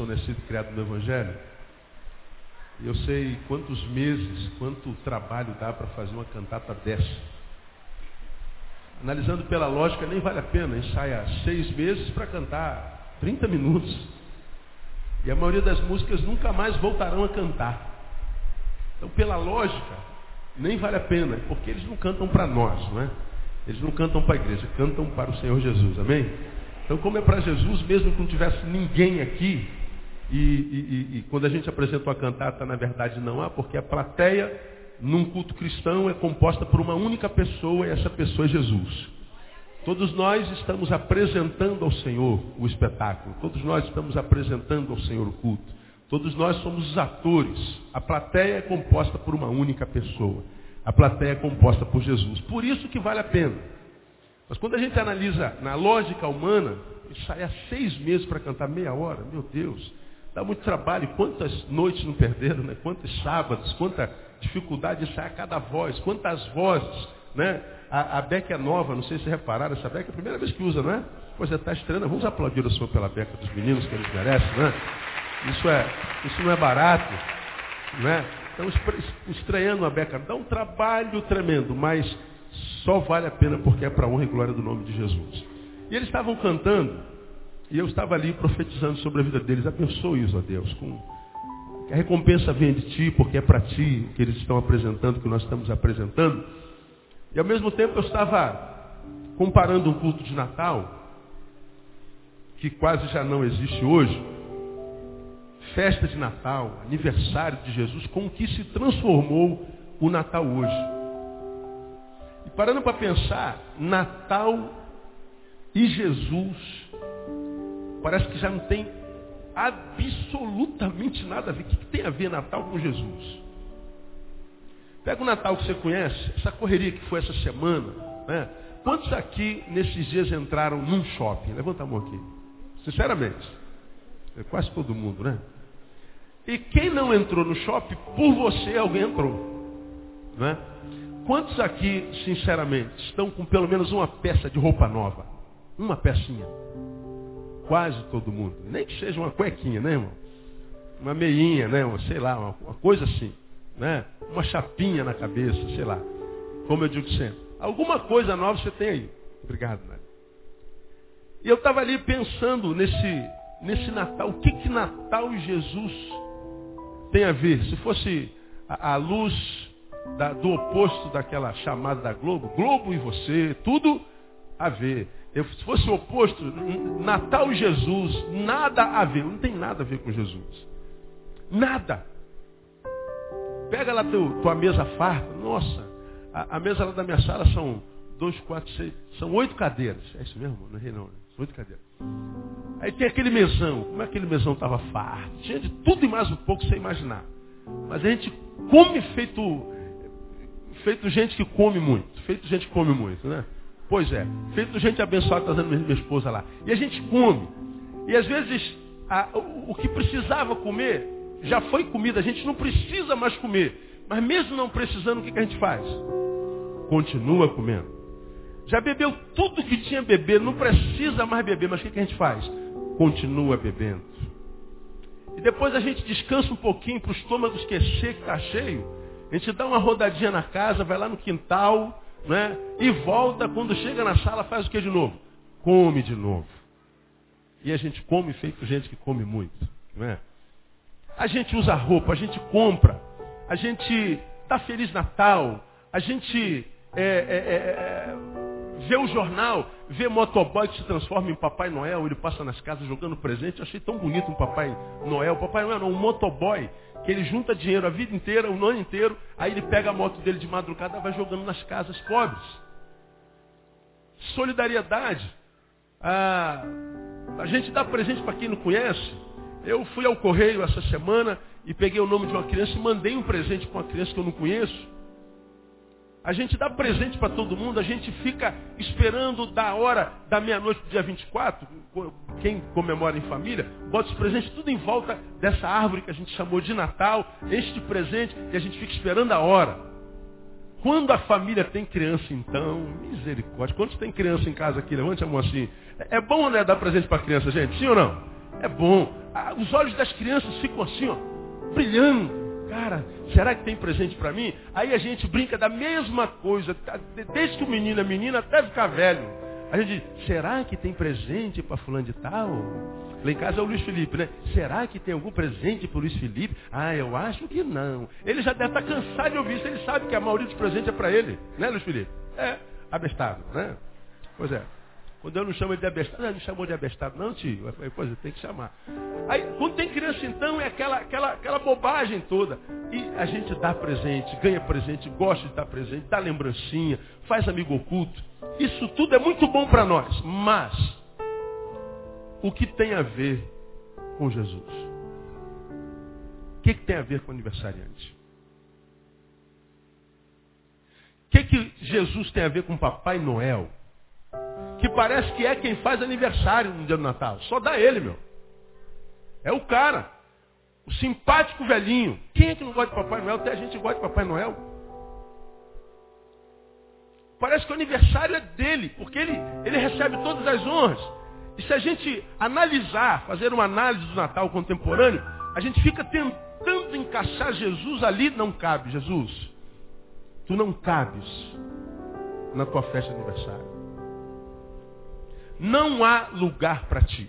sou nascido e criado no Evangelho. E eu sei quantos meses, quanto trabalho dá para fazer uma cantata dessa. Analisando pela lógica, nem vale a pena ensaiar seis meses para cantar 30 minutos. E a maioria das músicas nunca mais voltarão a cantar. Então, pela lógica, nem vale a pena, porque eles não cantam para nós, não é? Eles não cantam para a igreja, cantam para o Senhor Jesus, amém? Então, como é para Jesus, mesmo que não tivesse ninguém aqui, e, e, e, quando a gente apresenta uma cantata, na verdade não há, porque a plateia, num culto cristão, é composta por uma única pessoa, e essa pessoa é Jesus. Todos nós estamos apresentando ao Senhor o espetáculo, todos nós estamos apresentando ao Senhor o culto, todos nós somos os atores. A plateia é composta por uma única pessoa. A plateia é composta por Jesus. Por isso que vale a pena. Mas quando a gente analisa na lógica humana, sai há seis meses para cantar meia hora, meu Deus, dá muito trabalho. Quantas noites não perderam, né? Quantos sábados, quanta dificuldade de sair cada voz, quantas vozes, né? A, a Beca é nova, não sei se repararam, essa Beca é a primeira vez que usa, né? Pois é, está estranha. Vamos aplaudir o Senhor pela Beca dos meninos que eles merecem, né? Isso, é, isso não é barato, né? Então, estranhando a Beca, dá um trabalho tremendo, mas só vale a pena porque é para a honra e glória do nome de Jesus. E eles estavam cantando, e eu estava ali profetizando sobre a vida deles. Abençoe isso, ó Deus. Com... A recompensa vem de ti, porque é para ti que eles estão apresentando, que nós estamos apresentando. E ao mesmo tempo eu estava comparando um culto de Natal, que quase já não existe hoje, festa de Natal, aniversário de Jesus, com o que se transformou o Natal hoje. E parando para pensar, Natal e Jesus parece que já não tem absolutamente nada a ver. O que tem a ver Natal com Jesus? Pega o Natal que você conhece, essa correria que foi essa semana, né? Quantos aqui nesses dias entraram num shopping? Levanta a mão aqui. Sinceramente. É quase todo mundo, né? E quem não entrou no shopping, por você alguém entrou. Né? Quantos aqui, sinceramente, estão com pelo menos uma peça de roupa nova? Uma pecinha. Quase todo mundo. Nem que seja uma cuequinha, né, irmão? Uma meinha, né? Uma, sei lá, uma, uma coisa assim. Né? Uma chapinha na cabeça, sei lá. Como eu digo sempre. Alguma coisa nova você tem aí. Obrigado, né? E eu estava ali pensando nesse, nesse Natal. O que, que Natal e Jesus tem a ver? Se fosse a, a luz da, do oposto daquela chamada da Globo, Globo e você, tudo a ver. Eu, se fosse o oposto, Natal e Jesus, nada a ver, não tem nada a ver com Jesus. Nada. Pega lá teu, tua mesa farta, nossa, a, a, mesa lá da minha sala são dois, quatro, seis, são oito cadeiras. É isso mesmo? Não errei não, né? São oito cadeiras. Aí tem aquele mesão, como é que aquele mesão estava farto? Tinha de tudo e mais um pouco sem imaginar. Mas a gente come feito feito gente que come muito. Feito gente que come muito, né? Pois é. Feito gente abençoada, trazendo minha esposa lá. E a gente come. E às vezes a, o, o que precisava comer já foi comida. A gente não precisa mais comer. Mas mesmo não precisando, o que, que a gente faz? Continua comendo. Já bebeu tudo que tinha beber, não precisa mais beber, mas o que, que a gente faz? Continua bebendo. E depois a gente descansa um pouquinho para o estômago esquecer que está cheio. A gente dá uma rodadinha na casa, vai lá no quintal, né? E volta, quando chega na sala, faz o que de novo? Come de novo. E a gente come feito gente que come muito. Não é? A gente usa roupa, a gente compra, a gente dá Feliz Natal, a gente é, é, é, é vê o jornal, vê motoboy que se transforma em Papai Noel, ele passa nas casas jogando presente. Eu achei tão bonito um Papai Noel. Papai Noel não, um motoboy que ele junta dinheiro a vida inteira, o ano inteiro, aí ele pega a moto dele de madrugada e vai jogando nas casas pobres. Solidariedade. Ah, A gente dá presente para quem não conhece. Eu fui ao correio essa semana e peguei o nome de uma criança e mandei um presente para uma criança que eu não conheço. A gente dá presente para todo mundo, a gente fica esperando da hora da meia-noite do dia 24, quem comemora em família, bota os presentes tudo em volta dessa árvore que a gente chamou de Natal, enche de presente e a gente fica esperando a hora. Quando a família tem criança, então, misericórdia. Quantos tem criança em casa aqui? Levante a mão assim. É bom, né, dar presente para criança, gente? Sim ou não? É bom. Ah, os olhos das crianças ficam assim, ó, brilhando. Cara, será que tem presente para mim? Aí a gente brinca da mesma coisa, tá, desde que o menino é menina até ficar velho. A gente diz, será que tem presente para fulano de tal? Lá em casa é o Luiz Felipe, né? Será que tem algum presente para Luiz Felipe? Ah, eu acho que não. Ele já deve estar tá cansado de ouvir isso. Ele sabe que a maioria dos presentes é para ele. Né, Luiz Felipe? É, abestado, né? Pois é. Quando eu não chamo ele de abestado, não, não chamou de abestado, não, tio. Eu falei, pois é, tem que chamar. Aí, quando tem criança, então, é aquela, aquela, aquela bobagem toda. E a gente dá presente, ganha presente, gosta de dar presente, dá lembrancinha, faz amigo oculto. Isso tudo é muito bom para nós. Mas, o que tem a ver com Jesus? O que, que tem a ver com o aniversariante? O que, que Jesus tem a ver com Papai Noel? Que parece que é quem faz aniversário no dia do Natal. Só dá ele, meu. É o cara. O simpático velhinho. Quem é que não gosta de Papai Noel? Até a gente gosta de Papai Noel. Parece que o aniversário é dele, porque ele, ele recebe todas as honras. E se a gente analisar, fazer uma análise do Natal contemporâneo, a gente fica tentando encaixar Jesus ali, não cabe. Jesus, tu não cabes na tua festa de aniversário não há lugar para ti.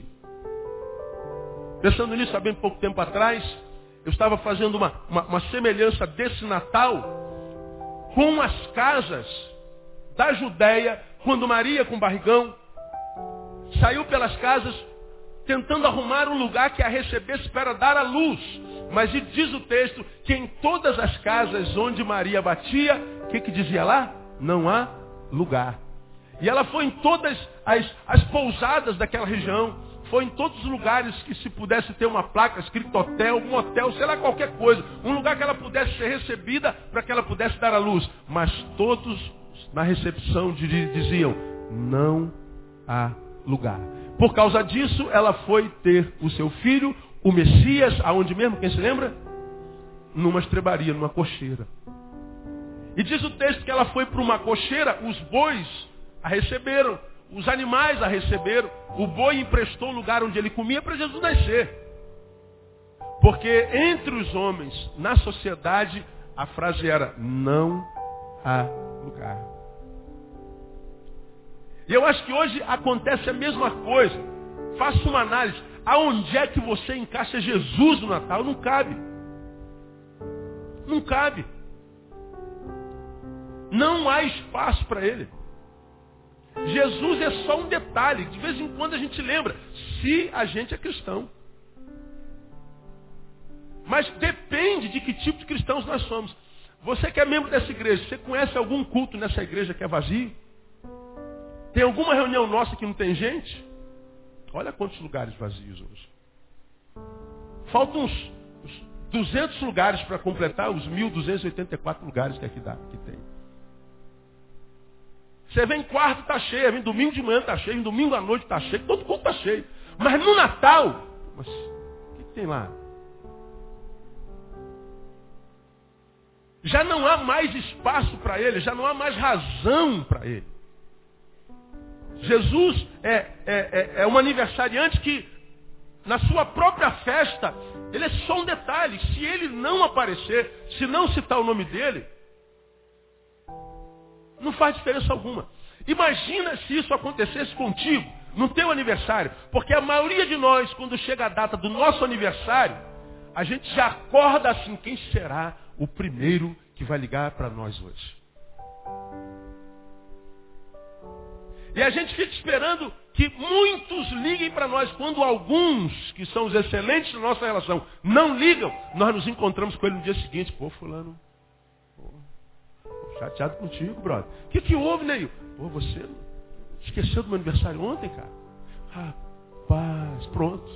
Pensando nisso, há bem pouco tempo atrás, eu estava fazendo uma, uma, uma semelhança desse Natal com as casas da Judéia, quando Maria com barrigão saiu pelas casas tentando arrumar um lugar que a recebesse para dar a luz. Mas diz o texto que em todas as casas onde Maria batia, o que, que dizia lá? Não há lugar. E ela foi em todas as, as pousadas daquela região. Foi em todos os lugares que se pudesse ter uma placa escrito hotel, um hotel, sei lá, qualquer coisa. Um lugar que ela pudesse ser recebida para que ela pudesse dar a luz. Mas todos na recepção diziam, não há lugar. Por causa disso, ela foi ter o seu filho, o Messias, aonde mesmo, quem se lembra? Numa estrebaria, numa cocheira. E diz o texto que ela foi para uma cocheira, os bois a receberam. Os animais a receberam. O boi emprestou o lugar onde ele comia para Jesus nascer. Porque entre os homens, na sociedade, a frase era, não há lugar. E eu acho que hoje acontece a mesma coisa. Faça uma análise. Aonde é que você encaixa Jesus no Natal? Não cabe. Não cabe. Não há espaço para ele. Jesus é só um detalhe. De vez em quando a gente lembra. Se a gente é cristão. Mas depende de que tipo de cristãos nós somos. Você que é membro dessa igreja, você conhece algum culto nessa igreja que é vazio? Tem alguma reunião nossa que não tem gente? Olha quantos lugares vazios hoje. Faltam uns, uns 200 lugares para completar os 1.284 lugares que aqui dá, que tem. Você vem quarto, está cheio. Vem domingo de manhã, está cheio. Vem domingo à noite, está cheio. Todo culto está cheio. Mas no Natal, mas o que, que tem lá? Já não há mais espaço para ele, já não há mais razão para ele. Jesus é, é, é, é um aniversariante que, na sua própria festa, ele é só um detalhe. Se ele não aparecer, se não citar o nome dele, não faz diferença alguma. Imagina se isso acontecesse contigo, no teu aniversário. Porque a maioria de nós, quando chega a data do nosso aniversário, a gente já acorda assim, quem será o primeiro que vai ligar para nós hoje? E a gente fica esperando que muitos liguem para nós. Quando alguns, que são os excelentes da nossa relação, não ligam, nós nos encontramos com ele no dia seguinte. Pô, fulano, Chateado contigo, brother. O que, que houve, Neil? Pô, você esqueceu do meu aniversário ontem, cara? Rapaz. Pronto.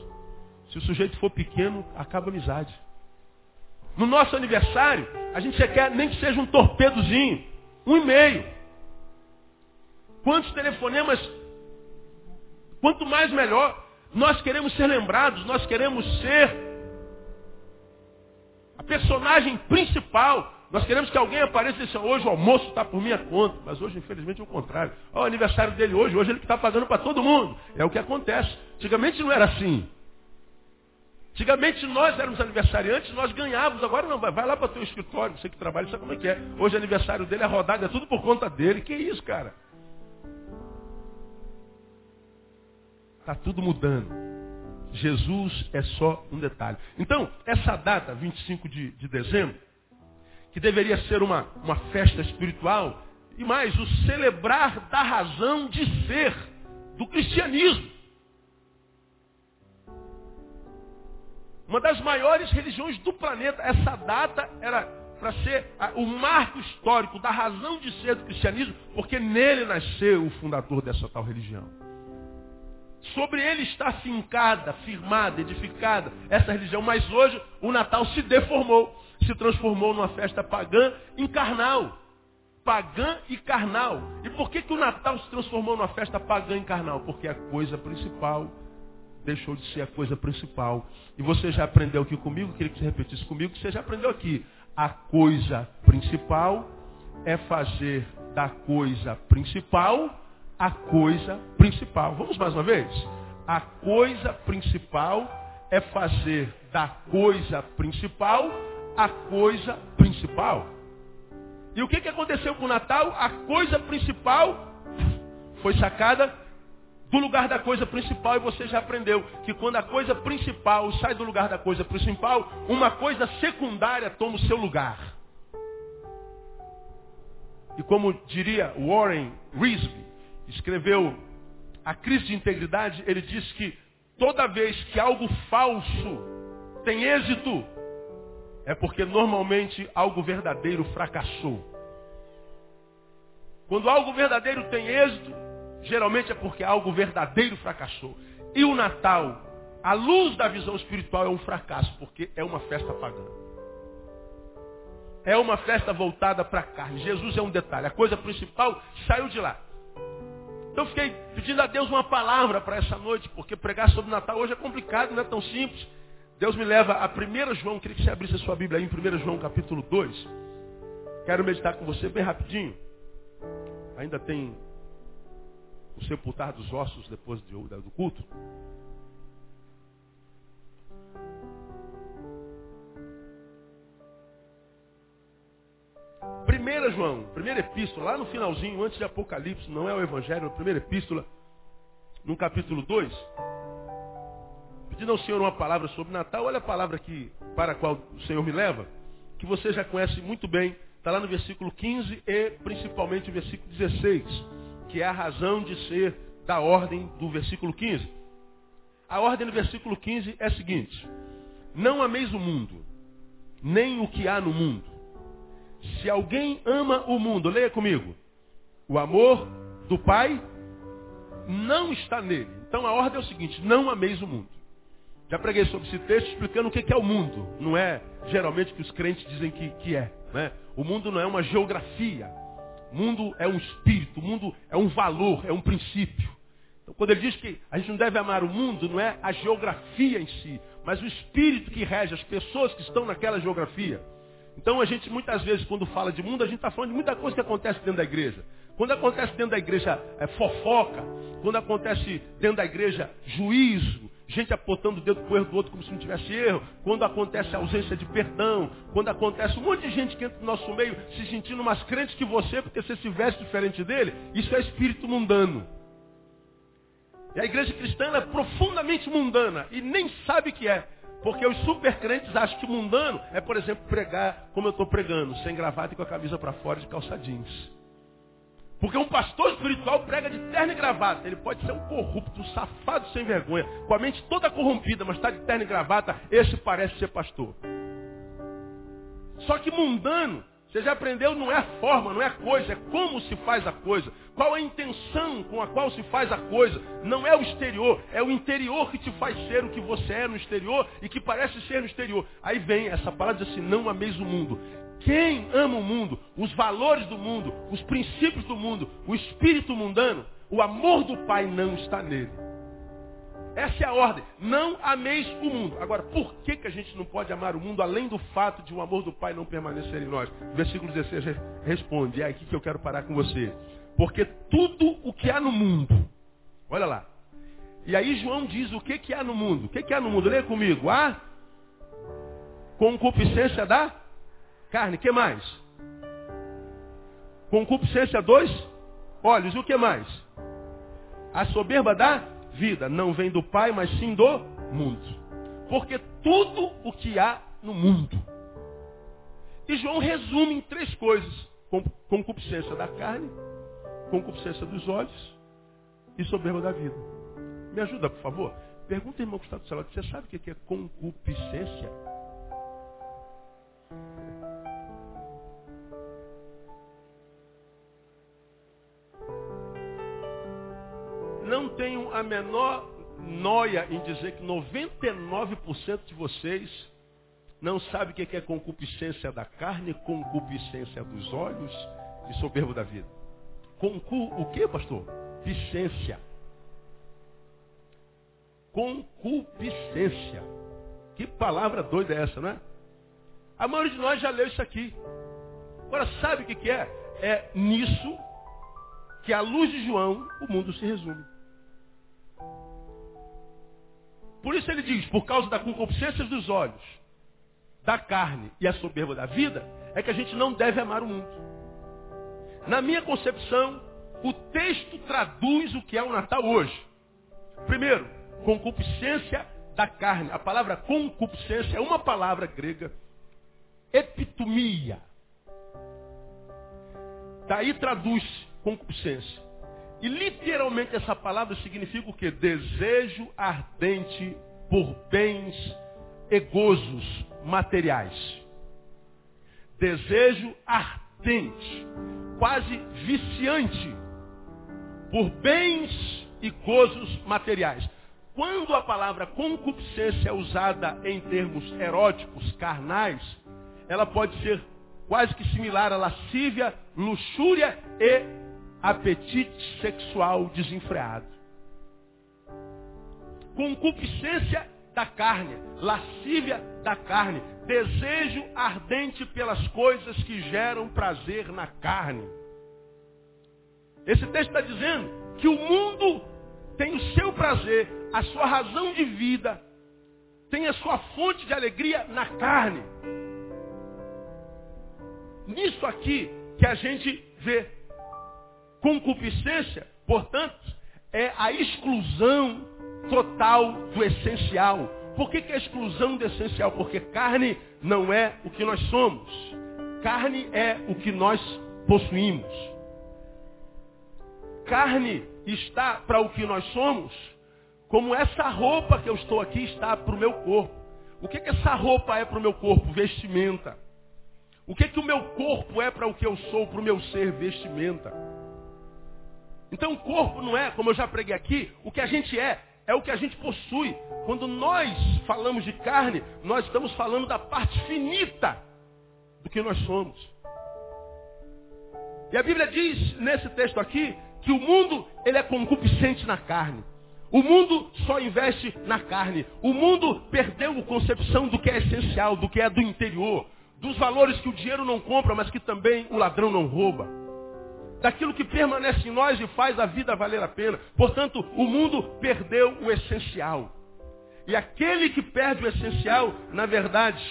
Se o sujeito for pequeno, acaba a amizade. No nosso aniversário, a gente quer nem que seja um torpedozinho, um e-mail. Quantos telefonemas, quanto mais melhor. Nós queremos ser lembrados, nós queremos ser a personagem principal. Nós queremos que alguém apareça e diga, hoje o almoço está por minha conta. Mas hoje, infelizmente, é o contrário. Olha o aniversário dele hoje, hoje ele que está pagando para todo mundo. É o que acontece. Antigamente não era assim. Antigamente nós éramos aniversariantes, nós ganhávamos, agora não, vai, vai lá para o teu escritório, você que trabalha, sabe como é que é. Hoje é aniversário dele, é rodada, é tudo por conta dele. Que isso, cara? Está tudo mudando. Jesus é só um detalhe. Então, essa data, 25 de, de dezembro, que deveria ser uma, uma festa espiritual, e mais, o celebrar da razão de ser do cristianismo. Uma das maiores religiões do planeta. Essa data era para ser o marco histórico da razão de ser do cristianismo, porque nele nasceu o fundador dessa tal religião. Sobre ele está fincada, firmada, edificada essa religião. Mas hoje o Natal se deformou, se transformou numa festa pagã em carnal. Pagã e carnal. E por que, que o Natal se transformou numa festa pagã e carnal? Porque a coisa principal deixou de ser a coisa principal. E você já aprendeu aqui comigo, queria que você repetisse comigo, que você já aprendeu aqui. A coisa principal é fazer da coisa principal a coisa principal. Vamos mais uma vez? A coisa principal é fazer da coisa principal a coisa principal. E o que, que aconteceu com o Natal? A coisa principal foi sacada do lugar da coisa principal e você já aprendeu que quando a coisa principal sai do lugar da coisa principal, uma coisa secundária toma o seu lugar. E como diria Warren Risby, escreveu A Crise de Integridade, ele diz que toda vez que algo falso tem êxito, é porque normalmente algo verdadeiro fracassou. Quando algo verdadeiro tem êxito, geralmente é porque algo verdadeiro fracassou. E o Natal, a luz da visão espiritual, é um fracasso, porque é uma festa pagã. É uma festa voltada para a carne. Jesus é um detalhe. A coisa principal saiu de lá. Então fiquei pedindo a Deus uma palavra para essa noite, porque pregar sobre Natal hoje é complicado, não é tão simples. Deus me leva a 1 João, queria que você abrisse a sua Bíblia aí em 1 João capítulo 2. Quero meditar com você bem rapidinho. Ainda tem o sepultar dos ossos depois do culto. Primeira João, primeira epístola, lá no finalzinho, antes de Apocalipse, não é o Evangelho, é a primeira epístola, no capítulo 2. Pedindo ao Senhor uma palavra sobre Natal, olha a palavra que, para a qual o Senhor me leva, que você já conhece muito bem, está lá no versículo 15 e principalmente o versículo 16 que é a razão de ser da ordem do versículo 15. A ordem do versículo 15 é a seguinte: Não ameis o mundo, nem o que há no mundo. Se alguém ama o mundo, leia comigo. O amor do Pai não está nele. Então a ordem é o seguinte: não ameis o mundo. Já preguei sobre esse texto explicando o que é o mundo. Não é geralmente o que os crentes dizem que, que é. Né? O mundo não é uma geografia. O mundo é um espírito, o mundo é um valor, é um princípio. Então, quando ele diz que a gente não deve amar o mundo, não é a geografia em si, mas o espírito que rege as pessoas que estão naquela geografia. Então, a gente muitas vezes, quando fala de mundo, a gente está falando de muita coisa que acontece dentro da igreja. Quando acontece dentro da igreja é, fofoca, quando acontece dentro da igreja juízo, gente apontando o dedo para o erro do outro como se não tivesse erro, quando acontece a ausência de perdão, quando acontece um monte de gente que entra no nosso meio se sentindo mais crente que você porque você se veste diferente dele, isso é espírito mundano. E a igreja cristã é profundamente mundana e nem sabe que é. Porque os super crentes acham que mundano é, por exemplo, pregar como eu estou pregando, sem gravata e com a camisa para fora de calça jeans. Porque um pastor espiritual prega de terno e gravata. Ele pode ser um corrupto, um safado sem vergonha, com a mente toda corrompida, mas está de terno e gravata, esse parece ser pastor. Só que mundano Você já aprendeu, não é a forma, não é a coisa, é como se faz a coisa. Qual a intenção com a qual se faz a coisa. Não é o exterior, é o interior que te faz ser o que você é no exterior e que parece ser no exterior. Aí vem essa palavra diz assim, não ameis o mundo. Quem ama o mundo, os valores do mundo, os princípios do mundo, o espírito mundano, o amor do Pai não está nele. Essa é a ordem. Não ameis o mundo. Agora, por que, que a gente não pode amar o mundo além do fato de o amor do Pai não permanecer em nós? Versículo 16 responde. É aqui que eu quero parar com você. Porque tudo o que há no mundo, olha lá. E aí João diz o que, que há no mundo. O que, que há no mundo? Lê comigo. Há concupiscência da carne. Que mais? Concupiscência dos olhos. O que mais? A soberba da vida não vem do Pai, mas sim do mundo. Porque tudo o que há no mundo. E João resume em três coisas: concupiscência da carne, concupiscência dos olhos e soberba da vida. Me ajuda, por favor? Pergunta, irmão que está do celular, você sabe o que é concupiscência? Não tenho a menor noia em dizer que 99% de vocês não sabe o que é concupiscência da carne, concupiscência dos olhos e soberbo da vida. Concu, o que, pastor? Piscência. Concupiscência. Que palavra doida é essa, não é? A maioria de nós já leu isso aqui. Agora, sabe o que é? É nisso que, à luz de João, o mundo se resume. Por isso ele diz, por causa da concupiscência dos olhos, da carne e a soberba da vida, é que a gente não deve amar o mundo. Na minha concepção, o texto traduz o que é o Natal hoje. Primeiro, concupiscência da carne. A palavra concupiscência é uma palavra grega, epitomia. Daí traduz concupiscência. E literalmente essa palavra significa o que? Desejo ardente por bens e gozos materiais. Desejo ardente, quase viciante, por bens e gozos materiais. Quando a palavra concupiscência é usada em termos eróticos, carnais, ela pode ser quase que similar a lascívia, luxúria e apetite sexual desenfreado. Concupiscência da carne, lascívia da carne, desejo ardente pelas coisas que geram prazer na carne. Esse texto está dizendo que o mundo tem o seu prazer, a sua razão de vida, tem a sua fonte de alegria na carne. Nisso aqui que a gente vê Concupiscência, portanto, é a exclusão total do essencial. Por que, que é a exclusão do essencial? Porque carne não é o que nós somos. Carne é o que nós possuímos. Carne está para o que nós somos, como essa roupa que eu estou aqui está para o meu corpo. O que, que essa roupa é para o meu corpo? Vestimenta. O que, que o meu corpo é para o que eu sou, para o meu ser? Vestimenta. Então o corpo não é, como eu já preguei aqui, o que a gente é, é o que a gente possui. Quando nós falamos de carne, nós estamos falando da parte finita do que nós somos. E a Bíblia diz nesse texto aqui que o mundo ele é concupiscente na carne. O mundo só investe na carne. O mundo perdeu a concepção do que é essencial, do que é do interior, dos valores que o dinheiro não compra, mas que também o ladrão não rouba daquilo que permanece em nós e faz a vida valer a pena. Portanto, o mundo perdeu o essencial. E aquele que perde o essencial, na verdade,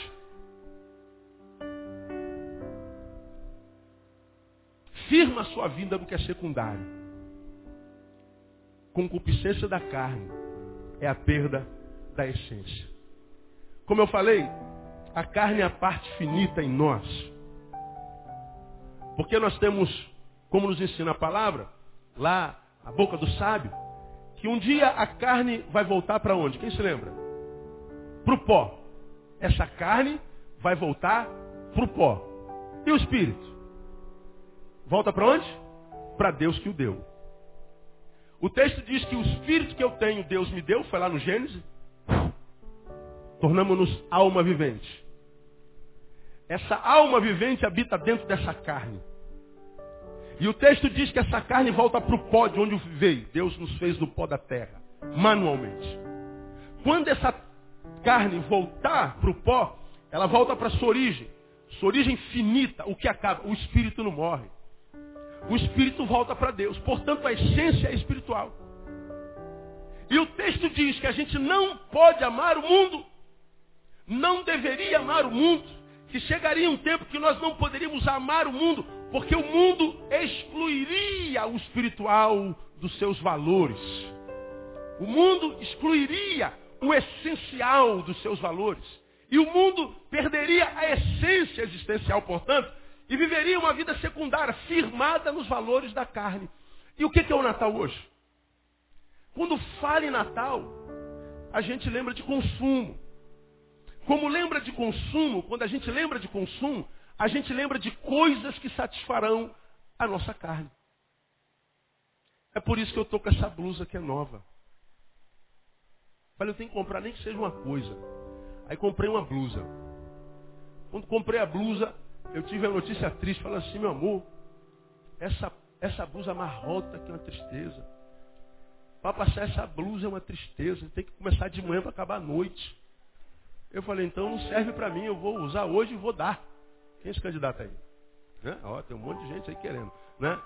firma a sua vida no que é secundário. Concupiscência da carne é a perda da essência. Como eu falei, a carne é a parte finita em nós. Porque nós temos como nos ensina a palavra, lá, a boca do sábio, que um dia a carne vai voltar para onde? Quem se lembra? Para o pó. Essa carne vai voltar para o pó. E o Espírito? Volta para onde? Para Deus que o deu. O texto diz que o Espírito que eu tenho, Deus me deu, foi lá no Gênesis. Tornamos-nos alma vivente. Essa alma vivente habita dentro dessa carne. E o texto diz que essa carne volta para o pó de onde veio. Deus nos fez do pó da terra, manualmente. Quando essa carne voltar para o pó, ela volta para sua origem. Sua origem finita, o que acaba? O espírito não morre. O espírito volta para Deus. Portanto, a essência é espiritual. E o texto diz que a gente não pode amar o mundo. Não deveria amar o mundo. Que chegaria um tempo que nós não poderíamos amar o mundo, porque o mundo excluiria o espiritual dos seus valores. O mundo excluiria o essencial dos seus valores. E o mundo perderia a essência existencial, portanto, e viveria uma vida secundária, firmada nos valores da carne. E o que é o Natal hoje? Quando fala em Natal, a gente lembra de consumo. Como lembra de consumo, quando a gente lembra de consumo, a gente lembra de coisas que satisfarão a nossa carne. É por isso que eu estou com essa blusa que é nova. Falei, eu tenho que comprar nem que seja uma coisa. Aí comprei uma blusa. Quando comprei a blusa, eu tive a notícia triste, falando assim, meu amor, essa, essa blusa marrota que é uma tristeza. Para passar essa blusa é uma tristeza. Tem que começar de manhã para acabar a noite. Eu falei, então não serve para mim, eu vou usar hoje e vou dar. Quem é esse candidato aí? Né? Ó, tem um monte de gente aí querendo. Né?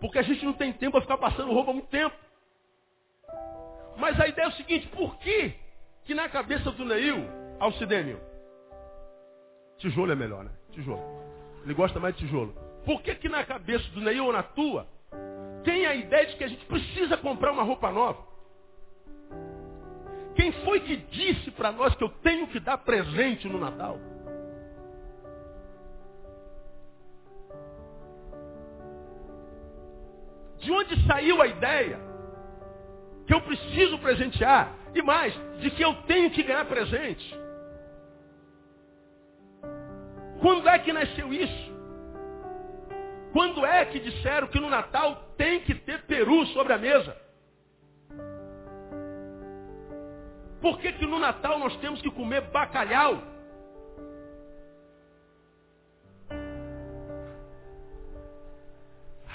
Porque a gente não tem tempo para ficar passando roupa há muito tempo. Mas a ideia é o seguinte, por que, que na cabeça do Neil, Alcidênio, tijolo é melhor, né? Tijolo. Ele gosta mais de tijolo. Por que, que na cabeça do Neil ou na tua, tem a ideia de que a gente precisa comprar uma roupa nova? Quem foi que disse para nós que eu tenho que dar presente no Natal? De onde saiu a ideia que eu preciso presentear? E mais, de que eu tenho que ganhar presente? Quando é que nasceu isso? Quando é que disseram que no Natal tem que ter peru sobre a mesa? Por que, que no Natal nós temos que comer bacalhau?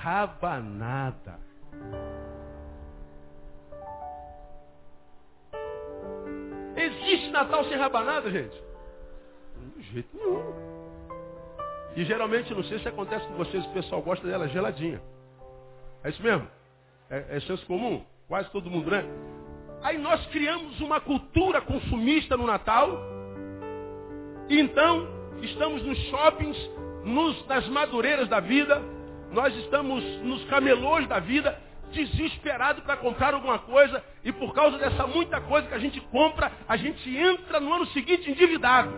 Rabanada. Existe Natal sem rabanada, gente? De jeito nenhum. E geralmente, não sei se acontece com vocês, o pessoal gosta dela geladinha. É isso mesmo? É, é senso comum? Quase todo mundo, né? Aí nós criamos uma cultura consumista no Natal. E então, estamos nos shoppings, nos, nas madureiras da vida, nós estamos nos camelôs da vida, desesperados para comprar alguma coisa, e por causa dessa muita coisa que a gente compra, a gente entra no ano seguinte endividado.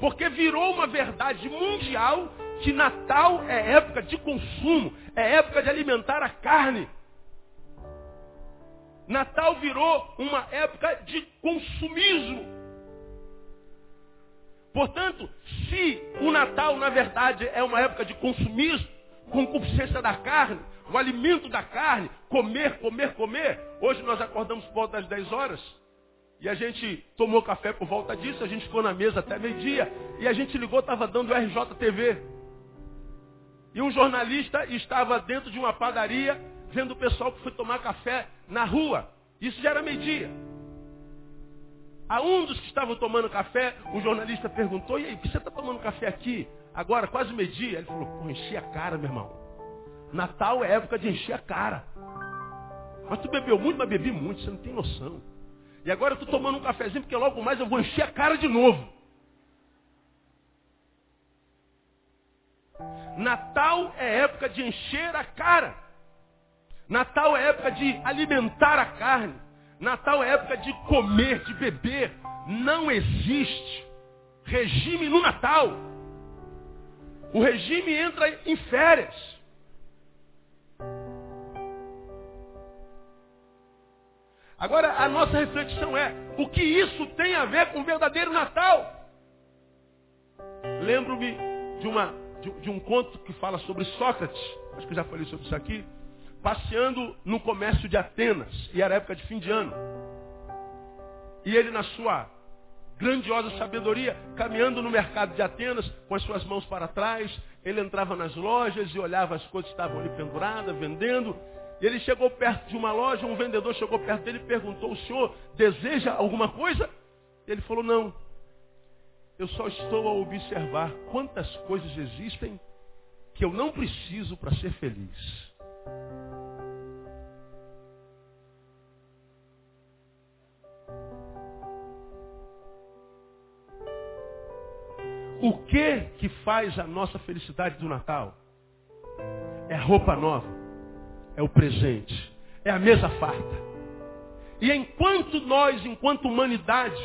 Porque virou uma verdade mundial que Natal é época de consumo, é época de alimentar a carne. Natal virou uma época de consumismo. Portanto, se o Natal, na verdade, é uma época de consumismo, concupiscência da carne, o alimento da carne, comer, comer, comer, hoje nós acordamos por volta das 10 horas, e a gente tomou café por volta disso, a gente ficou na mesa até meio-dia, e a gente ligou, estava dando RJTV. E um jornalista estava dentro de uma padaria, vendo o pessoal que foi tomar café na rua. Isso já era meio-dia. A um dos que estavam tomando café, o jornalista perguntou, e aí, por que você está tomando café aqui? Agora, quase meio-dia. Ele falou, pô, enchi a cara, meu irmão. Natal é época de encher a cara. Mas tu bebeu muito, mas bebi muito, você não tem noção. E agora eu estou tomando um cafezinho porque logo mais eu vou encher a cara de novo. Natal é época de encher a cara. Natal é época de alimentar a carne. Natal é época de comer, de beber. Não existe regime no Natal. O regime entra em férias. Agora, a nossa reflexão é, o que isso tem a ver com o verdadeiro Natal? Lembro-me de, uma, de, de um conto que fala sobre Sócrates, acho que eu já falei sobre isso aqui, passeando no comércio de Atenas, e era época de fim de ano. E ele, na sua grandiosa sabedoria, caminhando no mercado de Atenas, com as suas mãos para trás, ele entrava nas lojas e olhava as coisas que estavam ali penduradas, vendendo. E ele chegou perto de uma loja, um vendedor chegou perto dele e perguntou, o senhor deseja alguma coisa? Ele falou, não. Eu só estou a observar quantas coisas existem que eu não preciso para ser feliz. O que que faz a nossa felicidade do Natal? É roupa nova, é o presente, é a mesa farta. E enquanto nós, enquanto humanidade,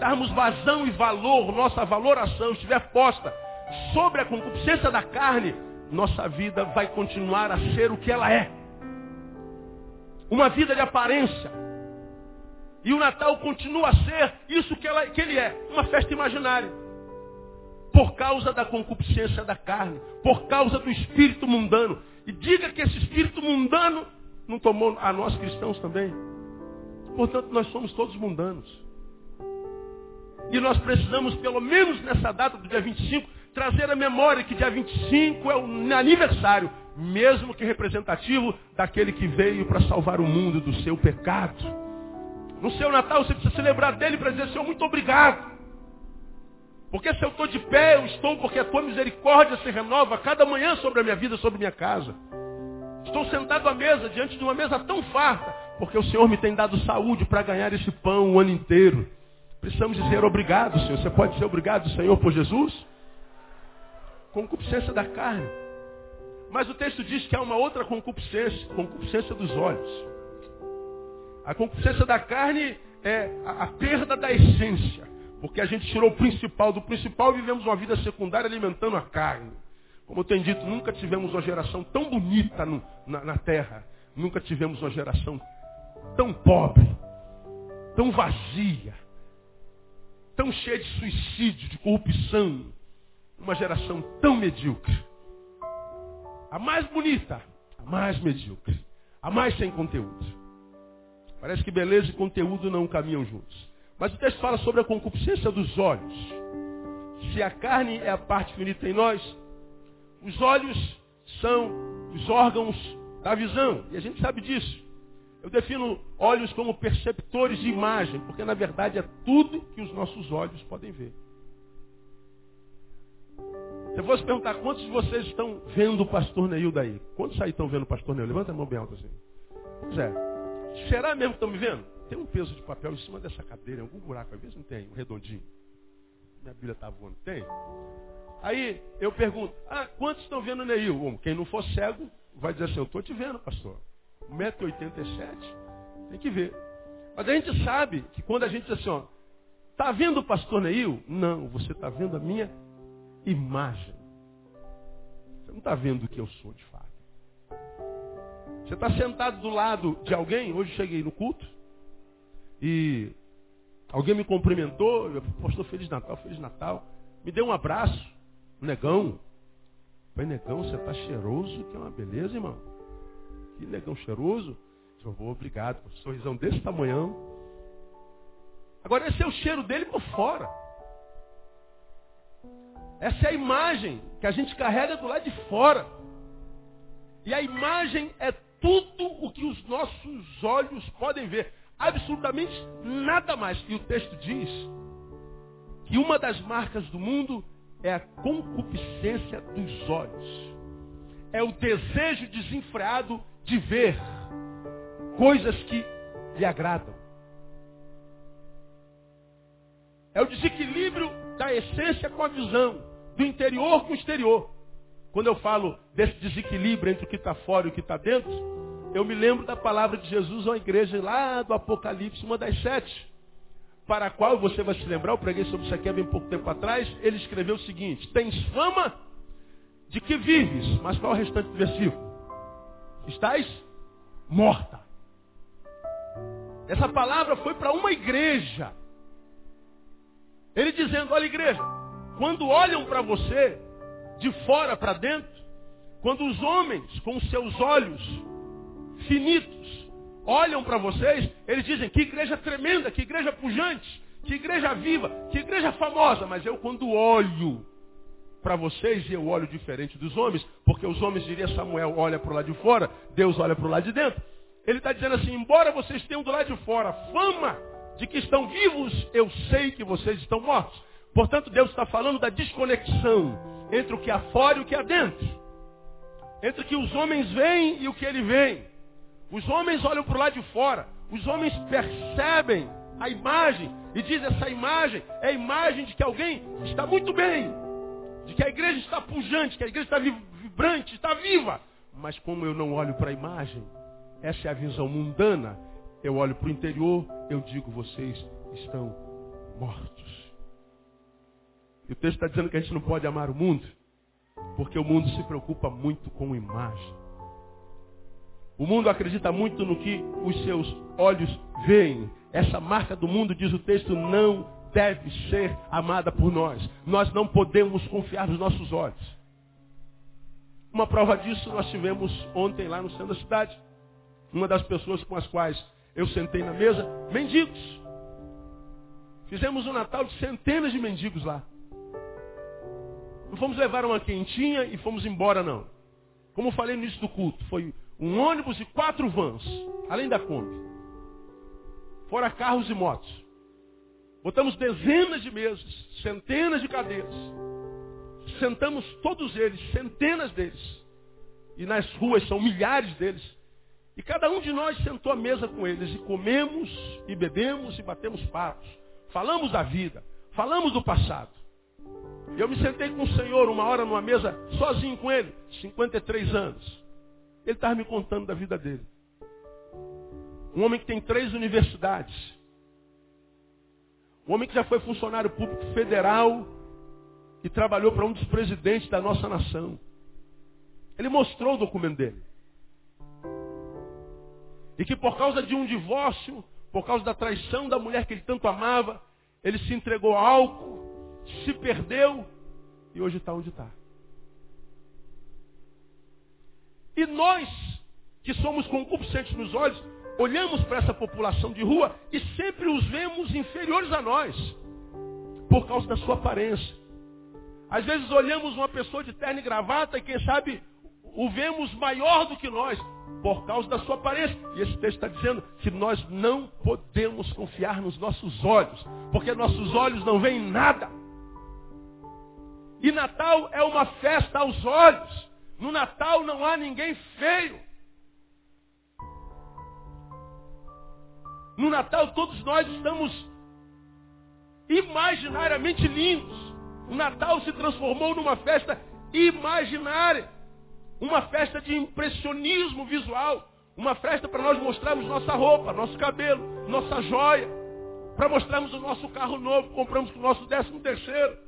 darmos vazão e valor, nossa valoração estiver posta sobre a concupiscência da carne, nossa vida vai continuar a ser o que ela é. Uma vida de aparência. E o Natal continua a ser isso que, ela, que ele é, uma festa imaginária por causa da concupiscência da carne, por causa do espírito mundano. E diga que esse espírito mundano não tomou a nós cristãos também. Portanto, nós somos todos mundanos. E nós precisamos, pelo menos nessa data do dia 25, trazer a memória que dia 25 é o aniversário, mesmo que representativo daquele que veio para salvar o mundo do seu pecado. No seu Natal você precisa se lembrar dele para dizer, Senhor, muito obrigado. Porque se eu estou de pé, eu estou porque a tua misericórdia se renova cada manhã sobre a minha vida, sobre a minha casa. Estou sentado à mesa, diante de uma mesa tão farta, porque o Senhor me tem dado saúde para ganhar esse pão o ano inteiro. Precisamos dizer obrigado, Senhor. Você pode dizer obrigado, Senhor, por Jesus? Concupiscência da carne. Mas o texto diz que há uma outra concupiscência, concupiscência dos olhos. A concupiscência da carne é a, a perda da essência. Porque a gente tirou o principal do principal e vivemos uma vida secundária alimentando a carne. Como eu tenho dito, nunca tivemos uma geração tão bonita no, na, na terra. Nunca tivemos uma geração tão pobre, tão vazia, tão cheia de suicídio, de corrupção. Uma geração tão medíocre. A mais bonita, a mais medíocre, a mais sem conteúdo. Parece que beleza e conteúdo não caminham juntos. Mas o texto fala sobre a concupiscência dos olhos. Se a carne é a parte finita em nós, os olhos são os órgãos da visão. E a gente sabe disso. Eu defino olhos como perceptores de imagem, porque na verdade é tudo que os nossos olhos podem ver. Eu vou se perguntar, quantos de vocês estão vendo o pastor Neil daí? Quantos aí estão vendo o pastor Neil? Levanta a mão bem alta assim. Pois é. Será mesmo que estão me vendo? Tem um peso de papel em cima dessa cadeira, em algum buraco, às vezes não tem, um redondinho. Minha Bíblia está voando, tem? Aí eu pergunto, ah, quantos estão vendo o Neil? Bom, quem não for cego vai dizer assim, eu estou te vendo, pastor. 1,87m, tem que ver. Mas a gente sabe que quando a gente diz assim, ó, está vendo o pastor Neil? Não, você está vendo a minha imagem. Você não está vendo o que eu sou de fato. Você está sentado do lado de alguém, hoje cheguei no culto, e alguém me cumprimentou, postou Feliz Natal, Feliz Natal. Me deu um abraço, um negão. Pai, negão, você está cheiroso, que é uma beleza, irmão. Que negão cheiroso. Eu vou, obrigado, um sorrisão desse tamanhão. Agora, esse é o cheiro dele por fora. Essa é a imagem que a gente carrega do lado de fora. E a imagem é tudo o que os nossos olhos podem ver absolutamente nada mais. E o texto diz que uma das marcas do mundo é a concupiscência dos olhos. É o desejo desenfreado de ver coisas que lhe agradam. É o desequilíbrio da essência com a visão, do interior com o exterior. Quando eu falo desse desequilíbrio entre o que está fora e o que está dentro, eu me lembro da palavra de Jesus uma igreja lá do Apocalipse, uma das sete, para a qual você vai se lembrar, eu preguei sobre isso aqui há bem pouco tempo atrás, ele escreveu o seguinte, tens fama de que vives, mas qual é o restante do versículo? Estás morta. Essa palavra foi para uma igreja. Ele dizendo, olha igreja, Quando olham para você, de fora para dentro, quando os homens, com seus olhos finitos, olham para vocês, eles dizem que igreja tremenda, que igreja pujante, que igreja viva, que igreja famosa. Mas eu, quando olho para vocês, eu olho diferente dos homens, porque os homens, diria Samuel, olha para o lado de fora, Deus olha para o lado de dentro. Ele está dizendo assim, embora vocês tenham do lado de fora fama de que estão vivos, eu sei que vocês estão mortos. Portanto, Deus está falando da desconexão entre o que há fora e o que há dentro. Entre o que os homens veem e o que ele vem. Os homens olham para o lado de fora. Os homens percebem a imagem e dizem essa imagem é a imagem de que alguém está muito bem. De que a igreja está pujante, que a igreja está vibrante, está viva. Mas como eu não olho para a imagem, essa é a visão mundana. Eu olho para o interior, eu digo, vocês estão mortos. E o texto está dizendo que a gente não pode amar o mundo, porque o mundo se preocupa muito com imagem. O mundo acredita muito no que os seus olhos veem. Essa marca do mundo, diz o texto, não deve ser amada por nós. Nós não podemos confiar nos nossos olhos. Uma prova disso nós tivemos ontem lá no centro da cidade. Uma das pessoas com as quais eu sentei na mesa, mendigos. Fizemos um Natal de centenas de mendigos lá. Não fomos levar uma quentinha e fomos embora, não. Como falei no início do culto, foi um ônibus e quatro vans, além da Kombi. Fora carros e motos. Botamos dezenas de mesas, centenas de cadeiras. Sentamos todos eles, centenas deles. E nas ruas são milhares deles. E cada um de nós sentou à mesa com eles e comemos e bebemos e batemos papos. Falamos da vida, falamos do passado. Eu me sentei com o Senhor uma hora numa mesa, sozinho com ele, 53 anos. Ele estava me contando da vida dele. Um homem que tem três universidades. Um homem que já foi funcionário público federal e trabalhou para um dos presidentes da nossa nação. Ele mostrou o documento dele. E que por causa de um divórcio, por causa da traição da mulher que ele tanto amava, ele se entregou ao álcool, se perdeu e hoje está onde está. E nós, que somos concupiscentes nos olhos, olhamos para essa população de rua e sempre os vemos inferiores a nós, por causa da sua aparência. Às vezes olhamos uma pessoa de terno e gravata e quem sabe o vemos maior do que nós, por causa da sua aparência. E esse texto está dizendo que nós não podemos confiar nos nossos olhos, porque nossos olhos não veem nada. E Natal é uma festa aos olhos. No Natal não há ninguém feio. No Natal todos nós estamos imaginariamente lindos. O Natal se transformou numa festa imaginária. Uma festa de impressionismo visual. Uma festa para nós mostrarmos nossa roupa, nosso cabelo, nossa joia. Para mostrarmos o nosso carro novo, compramos com o nosso décimo terceiro.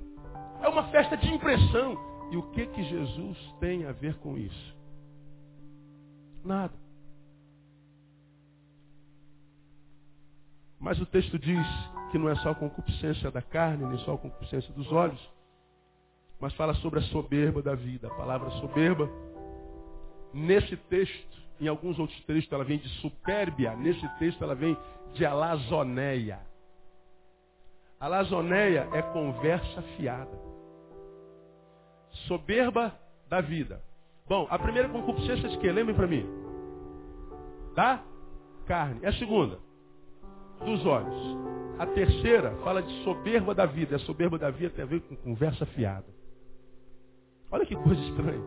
É uma festa de impressão. E o que que Jesus tem a ver com isso? Nada. Mas o texto diz que não é só a concupiscência da carne, nem só a concupiscência dos olhos, mas fala sobre a soberba da vida. A palavra soberba Nesse texto, em alguns outros textos ela vem de supérbia, nesse texto ela vem de alazoneia. Alazoneia é conversa fiada. Soberba da vida. Bom, a primeira concupiscência é de quê? Lembrem para mim. Da carne. É a segunda. Dos olhos. A terceira fala de soberba da vida. A soberba da vida tem a ver com conversa fiada. Olha que coisa estranha.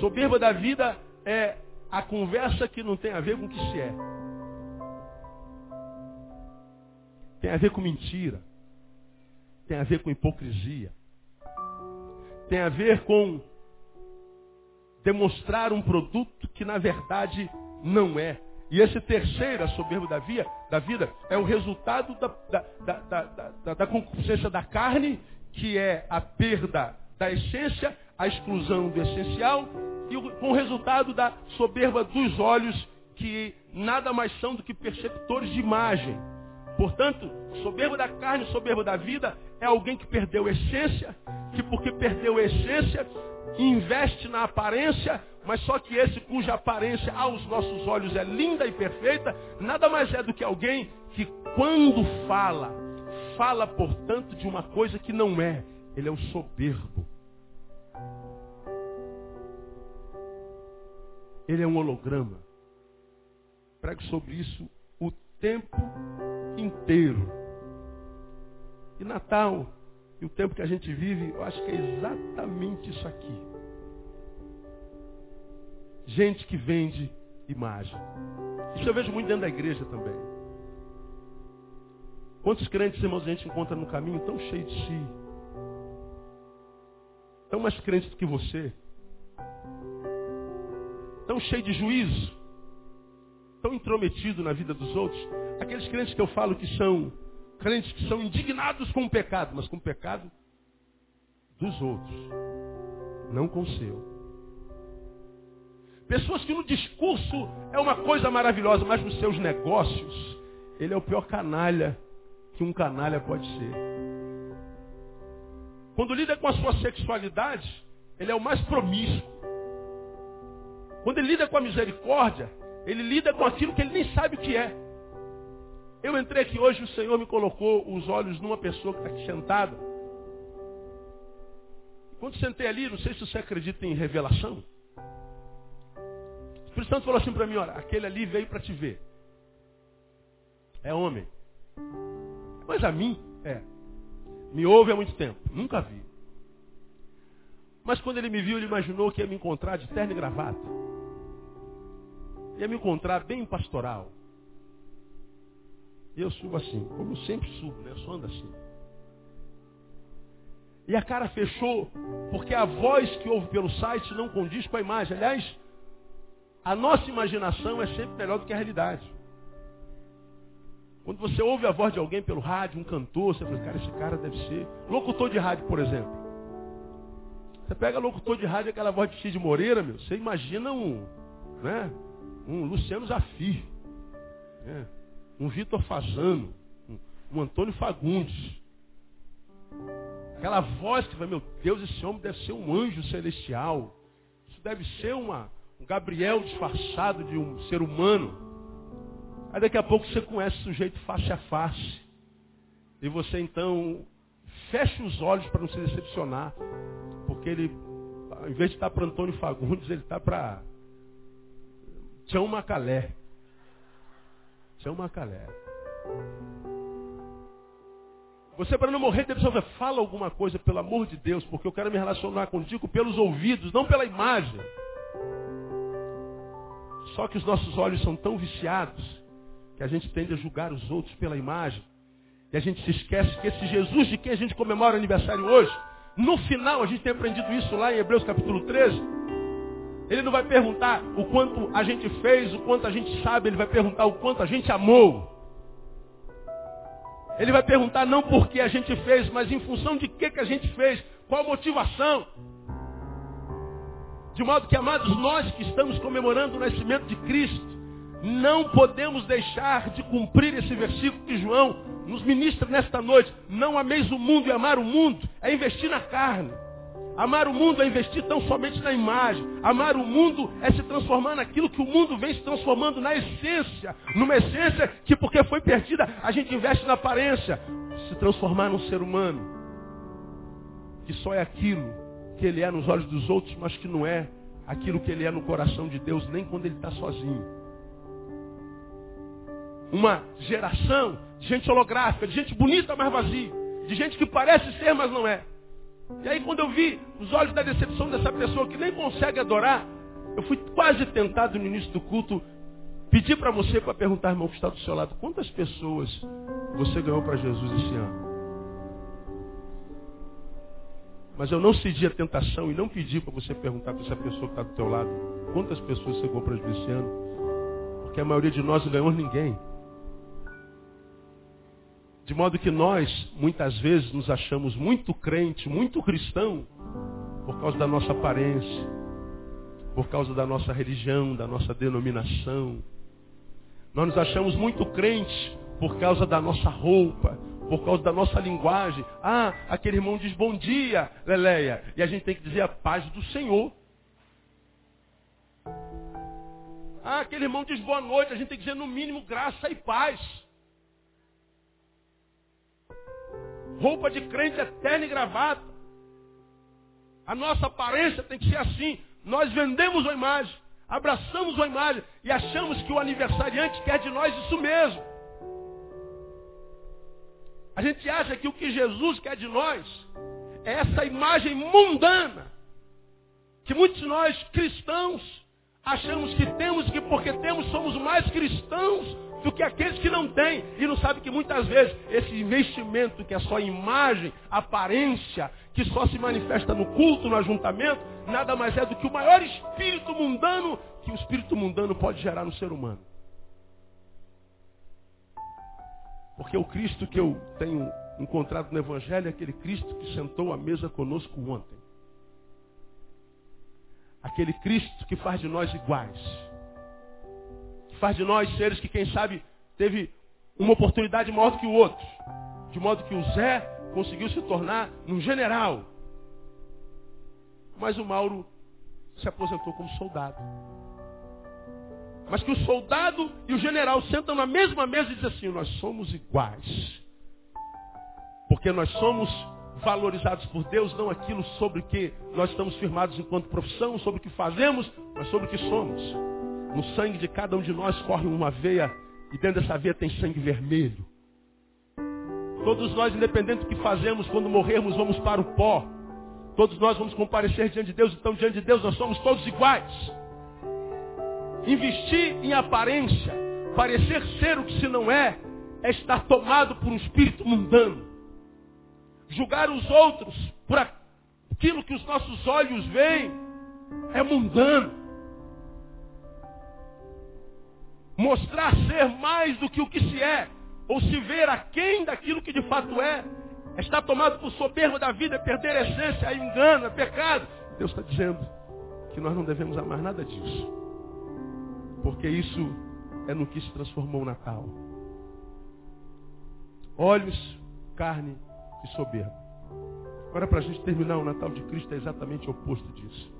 Soberba da vida é a conversa que não tem a ver com o que se é. Tem a ver com mentira. Tem a ver com hipocrisia. Tem a ver com demonstrar um produto que na verdade não é. E esse terceiro, a soberba da, via, da vida, é o resultado da, da, da, da, da concupiscência da carne, que é a perda da essência a exclusão do essencial e com o resultado da soberba dos olhos, que nada mais são do que perceptores de imagem. Portanto, soberba da carne, soberba da vida é alguém que perdeu essência, que porque perdeu essência, investe na aparência, mas só que esse cuja aparência aos nossos olhos é linda e perfeita, nada mais é do que alguém que quando fala, fala portanto de uma coisa que não é. Ele é o soberbo. Ele é um holograma. Prego sobre isso o tempo inteiro. E Natal, e o tempo que a gente vive, eu acho que é exatamente isso aqui. Gente que vende imagem. Isso eu vejo muito dentro da igreja também. Quantos crentes, irmãos, a gente encontra no caminho tão cheio de si, tão mais crentes do que você, tão cheio de juízo, tão intrometido na vida dos outros. Aqueles crentes que eu falo que são crentes que são indignados com o pecado, mas com o pecado dos outros, não com o seu. Pessoas que no discurso é uma coisa maravilhosa, mas nos seus negócios, ele é o pior canalha que um canalha pode ser. Quando lida com a sua sexualidade, ele é o mais promíscuo. Quando ele lida com a misericórdia, ele lida com aquilo que ele nem sabe o que é. Eu entrei aqui hoje, o Senhor me colocou os olhos numa pessoa que está aqui sentada. Quando sentei ali, não sei se você acredita em revelação. O Espírito Santo falou assim para mim, olha, aquele ali veio para te ver. É homem. Mas a mim, é. Me ouve há muito tempo. Nunca vi. Mas quando ele me viu, ele imaginou que ia me encontrar de terno e gravata. Ia me encontrar bem pastoral. E eu subo assim, como eu sempre subo, né? Eu só ando assim. E a cara fechou, porque a voz que ouve pelo site não condiz com a imagem. Aliás, a nossa imaginação é sempre melhor do que a realidade. Quando você ouve a voz de alguém pelo rádio, um cantor, você fala, cara, esse cara deve ser. Locutor de rádio, por exemplo. Você pega locutor de rádio, aquela voz de Cid Moreira, meu, você imagina um, né, um Luciano Zafir, né, um Vitor Fazano, um, Antônio Fagundes. Aquela voz que vai, meu Deus, esse homem deve ser um anjo celestial. Isso deve ser uma, um Gabriel disfarçado de um ser humano. Aí daqui a pouco você conhece o sujeito face a face. E você então fecha os olhos para não se decepcionar. Porque ele, ao invés de estar para Antônio Fagundes, ele está para Tião Macalé. Tião Macalé. Você, para não morrer, deve saber, fala alguma coisa, pelo amor de Deus, porque eu quero me relacionar contigo pelos ouvidos, não pela imagem. Só que os nossos olhos são tão viciados que a gente tende a julgar os outros pela imagem. E a gente se esquece que esse Jesus de quem a gente comemora o aniversário hoje, no final, a gente tem aprendido isso lá em Hebreus capítulo 13. Ele não vai perguntar o quanto a gente fez, o quanto a gente sabe, ele vai perguntar o quanto a gente amou. Ele vai perguntar não porque a gente fez, mas em função de que, que a gente fez, qual a motivação. De modo que, amados, nós que estamos comemorando o nascimento de Cristo, não podemos deixar de cumprir esse versículo que João nos ministra nesta noite. Não ameis o mundo e amar o mundo é investir na carne. Amar o mundo é investir tão somente na imagem. Amar o mundo é se transformar naquilo que o mundo vem se transformando na essência. Numa essência que, porque foi perdida, a gente investe na aparência. Se transformar num ser humano. Que só é aquilo que ele é nos olhos dos outros, mas que não é aquilo que ele é no coração de Deus, nem quando ele está sozinho uma geração de gente holográfica, de gente bonita, mas vazia, de gente que parece ser, mas não é. E aí quando eu vi os olhos da decepção dessa pessoa que nem consegue adorar, eu fui quase tentado no início do culto pedir para você para perguntar, irmão, que está do seu lado, quantas pessoas você ganhou para Jesus esse ano? Mas eu não cedi a tentação e não pedi para você perguntar para essa pessoa que está do teu lado, quantas pessoas você ganhou para Jesus esse ano? Porque a maioria de nós não ganhou ninguém. De modo que nós, muitas vezes, nos achamos muito crente, muito cristão, por causa da nossa aparência, por causa da nossa religião, da nossa denominação. Nós nos achamos muito crentes por causa da nossa roupa, por causa da nossa linguagem. Ah, aquele irmão diz bom dia, Leleia. E a gente tem que dizer a paz do Senhor. Ah, aquele irmão diz boa noite. A gente tem que dizer no mínimo graça e paz. Roupa de crente eterna e gravata. A nossa aparência tem que ser assim. Nós vendemos uma imagem, abraçamos uma imagem e achamos que o aniversariante quer de nós isso mesmo. A gente acha que o que Jesus quer de nós é essa imagem mundana que muitos de nós cristãos achamos que temos que porque temos somos mais cristãos do que aqueles que não têm. E não sabe que muitas vezes esse investimento que é só imagem, aparência, que só se manifesta no culto, no ajuntamento, nada mais é do que o maior espírito mundano que o espírito mundano pode gerar no ser humano. Porque o Cristo que eu tenho encontrado no Evangelho é aquele Cristo que sentou à mesa conosco ontem. Aquele Cristo que faz de nós iguais faz de nós seres que, quem sabe, teve uma oportunidade maior do que o outro. De modo que o Zé conseguiu se tornar um general. Mas o Mauro se aposentou como soldado. Mas que o soldado e o general sentam na mesma mesa e dizem assim, nós somos iguais. Porque nós somos valorizados por Deus, não aquilo sobre que nós estamos firmados enquanto profissão, sobre o que fazemos, mas sobre o que somos. No sangue de cada um de nós corre uma veia e dentro dessa veia tem sangue vermelho. Todos nós, independente do que fazemos, quando morrermos, vamos para o pó. Todos nós vamos comparecer diante de Deus, então diante de Deus nós somos todos iguais. Investir em aparência, parecer ser o que se não é, é estar tomado por um espírito mundano. Julgar os outros por aquilo que os nossos olhos veem é mundano. Mostrar ser mais do que o que se é, ou se ver aquém daquilo que de fato é, está tomado por soberba da vida, perder a essência, é engano, é pecado. Deus está dizendo que nós não devemos amar nada disso. Porque isso é no que se transformou o Natal. Olhos, carne e soberba. Agora, para a gente terminar, o Natal de Cristo é exatamente o oposto disso.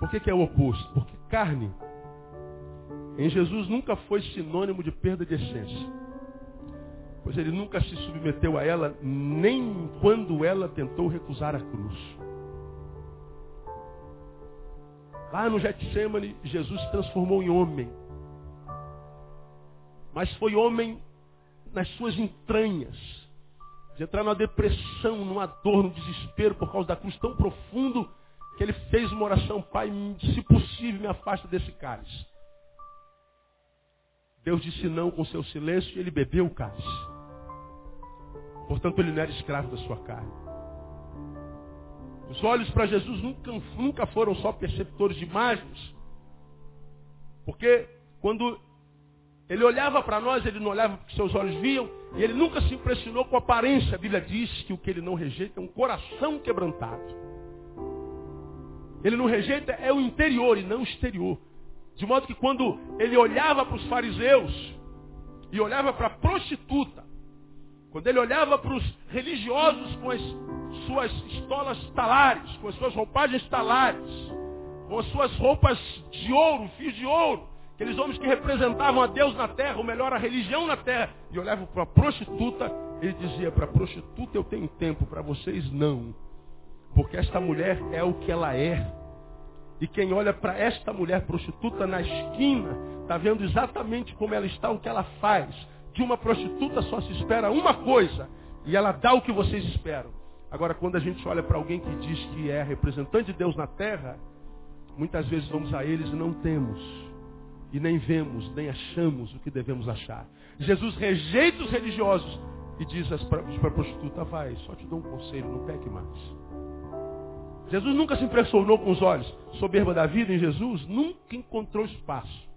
Por que, que é o oposto? Porque carne em Jesus nunca foi sinônimo de perda de essência. Pois ele nunca se submeteu a ela, nem quando ela tentou recusar a cruz. Lá no Getsemane, Jesus se transformou em homem. Mas foi homem nas suas entranhas. De entrar numa depressão, numa dor, num desespero por causa da cruz tão profundo que ele fez uma oração, Pai, se possível, me afasta desse cálice. Deus disse não com seu silêncio e ele bebeu o cálice. Portanto, ele não era escravo da sua carne. Os olhos para Jesus nunca, nunca foram só perceptores de imagens. Porque quando ele olhava para nós, ele não olhava porque seus olhos viam, e ele nunca se impressionou com a aparência. A Bíblia diz que o que ele não rejeita é um coração quebrantado. Ele não rejeita é o interior e não o exterior. De modo que quando ele olhava para os fariseus e olhava para a prostituta, quando ele olhava para os religiosos com as suas estolas talares, com as suas roupagens talares, com as suas roupas de ouro, fios de ouro, aqueles homens que representavam a Deus na terra, ou melhor, a religião na terra, e olhavam para a prostituta, ele dizia, para a prostituta eu tenho tempo, para vocês não. Porque esta mulher é o que ela é. E quem olha para esta mulher prostituta na esquina, está vendo exatamente como ela está, o que ela faz. De uma prostituta só se espera uma coisa, e ela dá o que vocês esperam. Agora, quando a gente olha para alguém que diz que é representante de Deus na terra, muitas vezes vamos a eles e não temos. E nem vemos, nem achamos o que devemos achar. Jesus rejeita os religiosos e diz para a prostituta, vai, só te dou um conselho, não peque mais. Jesus nunca se impressionou com os olhos. Soberba da vida em Jesus nunca encontrou espaço.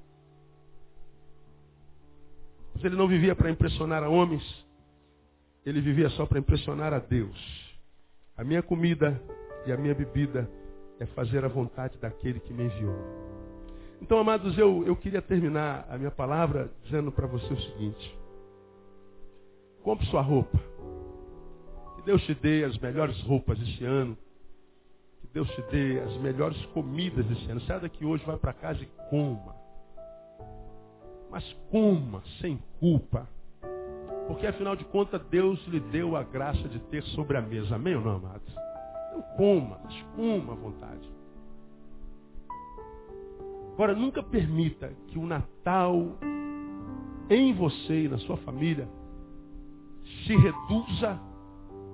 Mas ele não vivia para impressionar a homens, ele vivia só para impressionar a Deus. A minha comida e a minha bebida é fazer a vontade daquele que me enviou. Então, amados, eu, eu queria terminar a minha palavra dizendo para você o seguinte. compre sua roupa. Que Deus te dê as melhores roupas esse ano. Que Deus te dê as melhores comidas esse ano. Saia daqui hoje, vai para casa e coma. Mas coma sem culpa. Porque afinal de contas Deus lhe deu a graça de ter sobre a mesa. Amém ou não, amados? Então coma, mas coma à vontade. Agora, nunca permita que o Natal em você e na sua família se reduza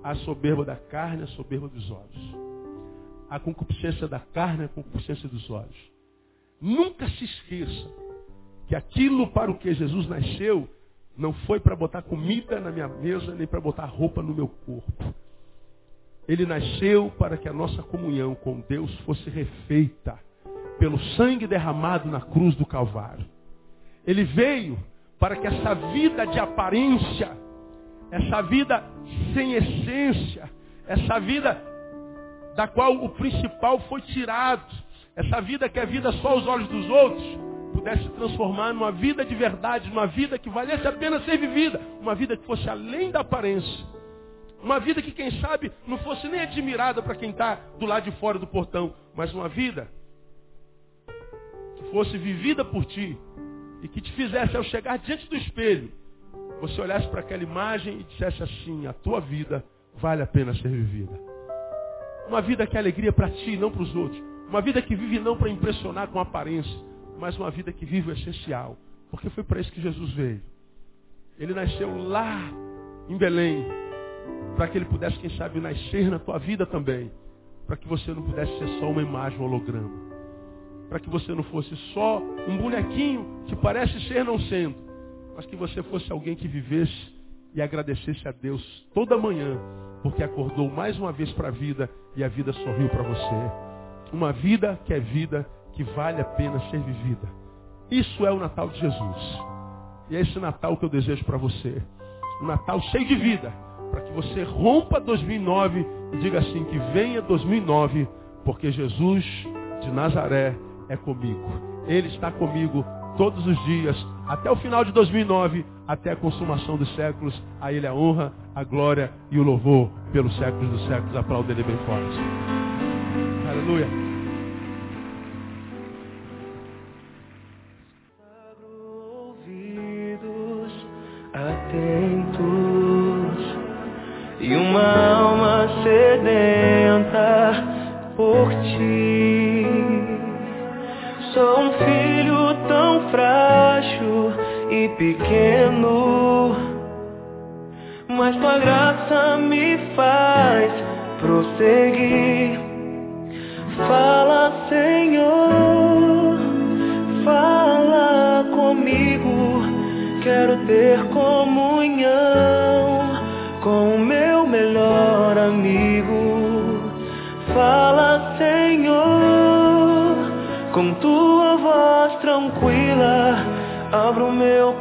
à soberba da carne, à soberba dos olhos. A concupiscência da carne, a concupiscência dos olhos. Nunca se esqueça que aquilo para o que Jesus nasceu não foi para botar comida na minha mesa, nem para botar roupa no meu corpo. Ele nasceu para que a nossa comunhão com Deus fosse refeita pelo sangue derramado na cruz do Calvário. Ele veio para que essa vida de aparência, essa vida sem essência, essa vida da qual o principal foi tirado, essa vida que é vida só aos olhos dos outros, pudesse transformar numa vida de verdade, numa vida que valesse a pena ser vivida, uma vida que fosse além da aparência. Uma vida que, quem sabe, não fosse nem admirada para quem está do lado de fora do portão, mas uma vida que fosse vivida por ti e que te fizesse, ao chegar diante do espelho, você olhasse para aquela imagem e dissesse assim: a tua vida vale a pena ser vivida. Uma vida que é alegria para ti e não para os outros. Uma vida que vive não para impressionar com aparência, mas uma vida que vive o essencial. Porque foi para isso que Jesus veio. Ele nasceu lá em Belém, para que ele pudesse, quem sabe, nascer na tua vida também. Para que você não pudesse ser só uma imagem, um holograma para que você não fosse só um bonequinho que parece ser não sendo, mas que você fosse alguém que vivesse e agradecesse a Deus toda manhã, porque acordou mais uma vez para a vida e a vida sorriu para você. Uma vida que é vida, que vale a pena ser vivida. Isso é o Natal de Jesus. E é esse Natal que eu desejo para você. Um Natal cheio de vida, para que você rompa 2009 e diga assim que venha 2009, porque Jesus de Nazaré é comigo. Ele está comigo todos os dias, até o final de 2009, até a consumação dos séculos. A Ele a honra, a glória e o louvor pelos séculos dos séculos. Aplauda Ele bem forte. Aleluia. Pequeno, mas tua graça me faz prosseguir. Fala, Senhor, fala comigo. Quero ter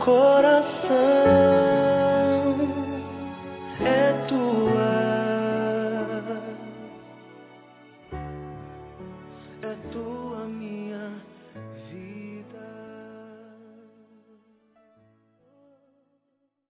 coração